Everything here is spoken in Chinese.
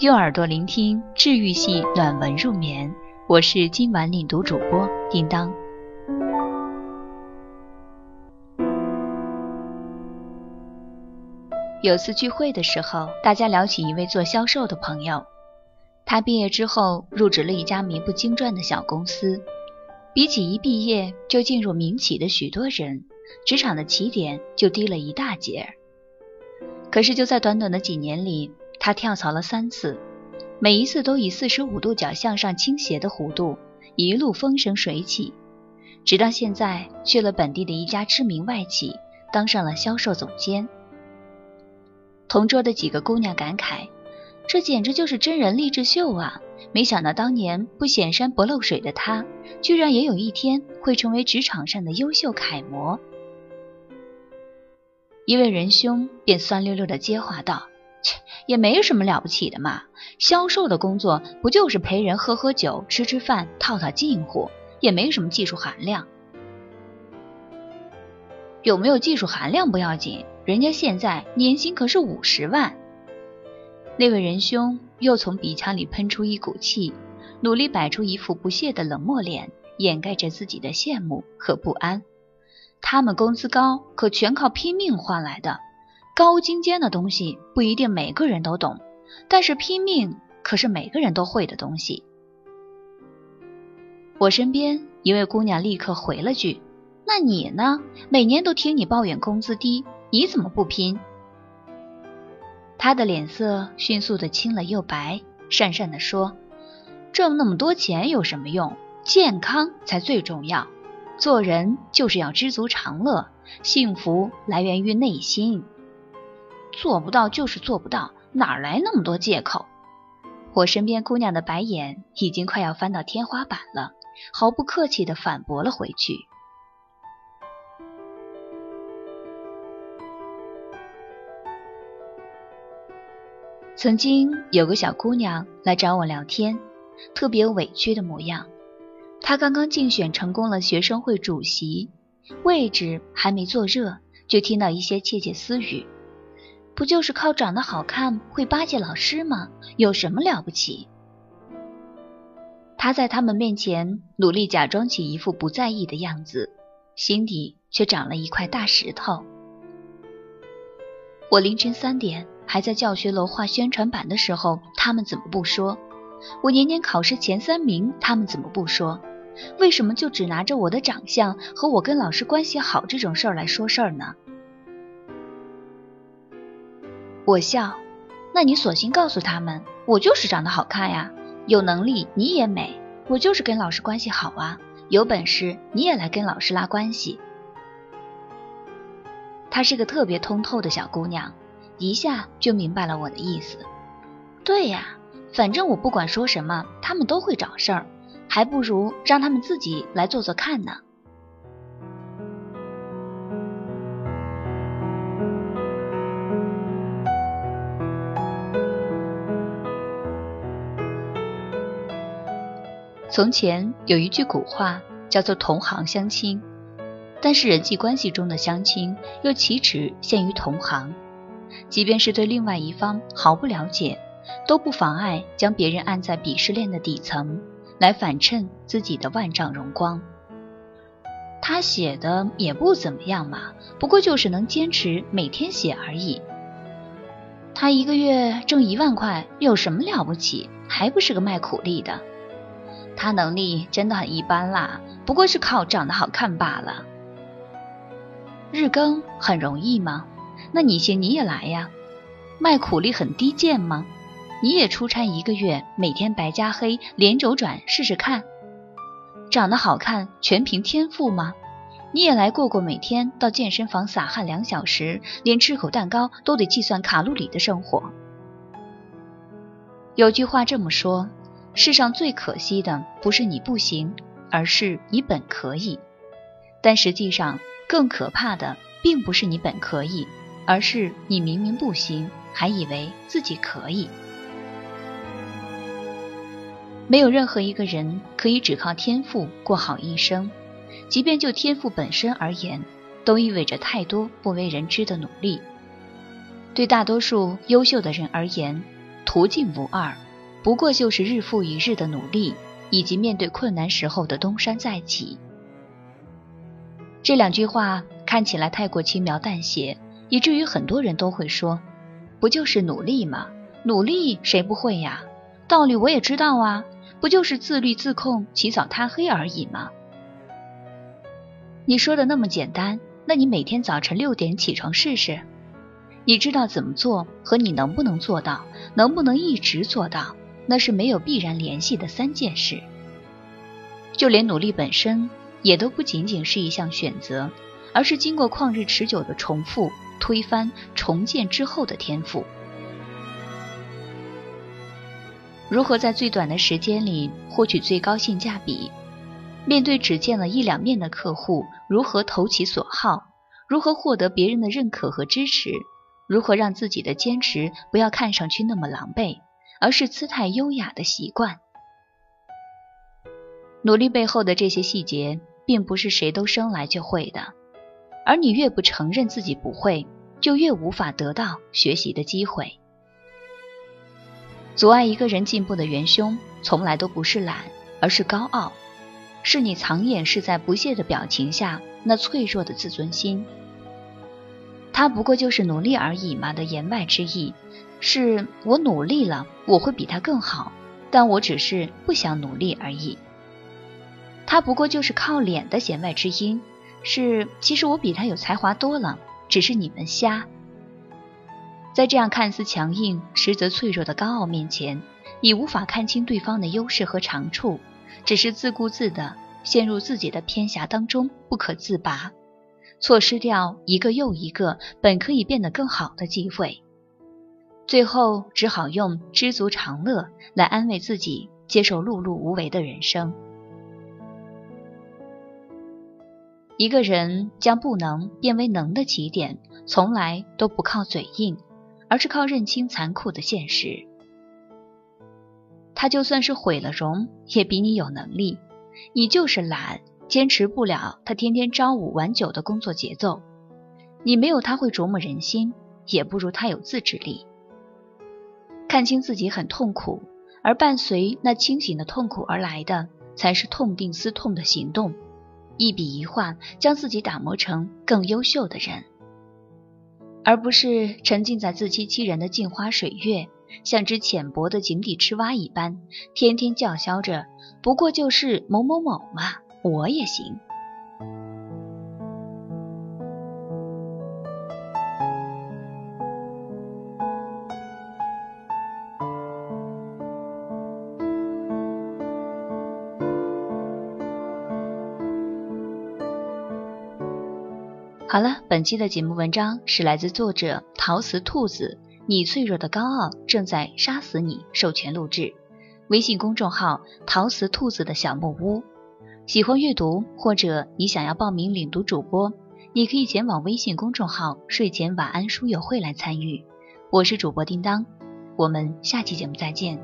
用耳朵聆听治愈系暖文入眠，我是今晚领读主播叮当。有次聚会的时候，大家聊起一位做销售的朋友，他毕业之后入职了一家名不经传的小公司，比起一毕业就进入民企的许多人，职场的起点就低了一大截。可是就在短短的几年里，他跳槽了三次，每一次都以四十五度角向上倾斜的弧度，一路风生水起，直到现在去了本地的一家知名外企，当上了销售总监。同桌的几个姑娘感慨：“这简直就是真人励志秀啊！没想到当年不显山不漏水的他，居然也有一天会成为职场上的优秀楷模。”一位仁兄便酸溜溜的接话道。切，也没什么了不起的嘛。销售的工作不就是陪人喝喝酒、吃吃饭、套套近乎，也没什么技术含量。有没有技术含量不要紧，人家现在年薪可是五十万。那位仁兄又从鼻腔里喷出一股气，努力摆出一副不屑的冷漠脸，掩盖着自己的羡慕和不安。他们工资高，可全靠拼命换来的。高精尖的东西不一定每个人都懂，但是拼命可是每个人都会的东西。我身边一位姑娘立刻回了句：“那你呢？每年都听你抱怨工资低，你怎么不拼？”她的脸色迅速的青了又白，讪讪的说：“挣那么多钱有什么用？健康才最重要。做人就是要知足常乐，幸福来源于内心。”做不到就是做不到，哪来那么多借口？我身边姑娘的白眼已经快要翻到天花板了，毫不客气的反驳了回去。曾经有个小姑娘来找我聊天，特别委屈的模样。她刚刚竞选成功了学生会主席，位置还没坐热，就听到一些窃窃私语。不就是靠长得好看会巴结老师吗？有什么了不起？他在他们面前努力假装起一副不在意的样子，心底却长了一块大石头。我凌晨三点还在教学楼画宣传板的时候，他们怎么不说？我年年考试前三名，他们怎么不说？为什么就只拿着我的长相和我跟老师关系好这种事儿来说事儿呢？我笑，那你索性告诉他们，我就是长得好看呀，有能力你也美，我就是跟老师关系好啊，有本事你也来跟老师拉关系。她是个特别通透的小姑娘，一下就明白了我的意思。对呀，反正我不管说什么，他们都会找事儿，还不如让他们自己来做做看呢。从前有一句古话叫做“同行相亲”，但是人际关系中的相亲又岂止限于同行？即便是对另外一方毫不了解，都不妨碍将别人按在鄙视链的底层，来反衬自己的万丈荣光。他写的也不怎么样嘛，不过就是能坚持每天写而已。他一个月挣一万块，有什么了不起？还不是个卖苦力的。他能力真的很一般啦，不过是靠长得好看罢了。日更很容易吗？那你行你也来呀。卖苦力很低贱吗？你也出差一个月，每天白加黑，连轴转试试看。长得好看全凭天赋吗？你也来过过每天到健身房撒汗两小时，连吃口蛋糕都得计算卡路里的生活。有句话这么说。世上最可惜的不是你不行，而是你本可以。但实际上，更可怕的并不是你本可以，而是你明明不行，还以为自己可以。没有任何一个人可以只靠天赋过好一生，即便就天赋本身而言，都意味着太多不为人知的努力。对大多数优秀的人而言，途径无二，不过就是日复一日的努力，以及面对困难时候的东山再起。这两句话看起来太过轻描淡写，以至于很多人都会说：“不就是努力吗？努力谁不会呀？道理我也知道啊，不就是自律自控、起早贪黑而已吗？”你说的那么简单，那你每天早晨六点起床试试。你知道怎么做和你能不能做到，能不能一直做到，那是没有必然联系的三件事。就连努力本身，也都不仅仅是一项选择，而是经过旷日持久的重复、推翻、重建之后的天赋。如何在最短的时间里获取最高性价比？面对只见了一两面的客户，如何投其所好？如何获得别人的认可和支持？如何让自己的坚持不要看上去那么狼狈，而是姿态优雅的习惯？努力背后的这些细节，并不是谁都生来就会的，而你越不承认自己不会，就越无法得到学习的机会。阻碍一个人进步的元凶，从来都不是懒，而是高傲，是你藏掩饰在不屑的表情下那脆弱的自尊心。他不过就是努力而已嘛的言外之意，是我努力了，我会比他更好，但我只是不想努力而已。他不过就是靠脸的弦外之音，是其实我比他有才华多了，只是你们瞎。在这样看似强硬，实则脆弱的高傲面前，你无法看清对方的优势和长处，只是自顾自的陷入自己的偏狭当中，不可自拔。错失掉一个又一个本可以变得更好的机会，最后只好用知足常乐来安慰自己，接受碌碌无为的人生。一个人将不能变为能的起点，从来都不靠嘴硬，而是靠认清残酷的现实。他就算是毁了容，也比你有能力，你就是懒。坚持不了他天天朝五晚九的工作节奏，你没有他会琢磨人心，也不如他有自制力。看清自己很痛苦，而伴随那清醒的痛苦而来的，才是痛定思痛的行动，一笔一画将自己打磨成更优秀的人，而不是沉浸在自欺欺人的镜花水月，像只浅薄的井底之蛙一般，天天叫嚣着不过就是某某某嘛。我也行。好了，本期的节目文章是来自作者陶瓷兔子，你脆弱的高傲正在杀死你。授权录制，微信公众号陶瓷兔子的小木屋。喜欢阅读，或者你想要报名领读主播，你可以前往微信公众号“睡前晚安书友会”来参与。我是主播叮当，我们下期节目再见。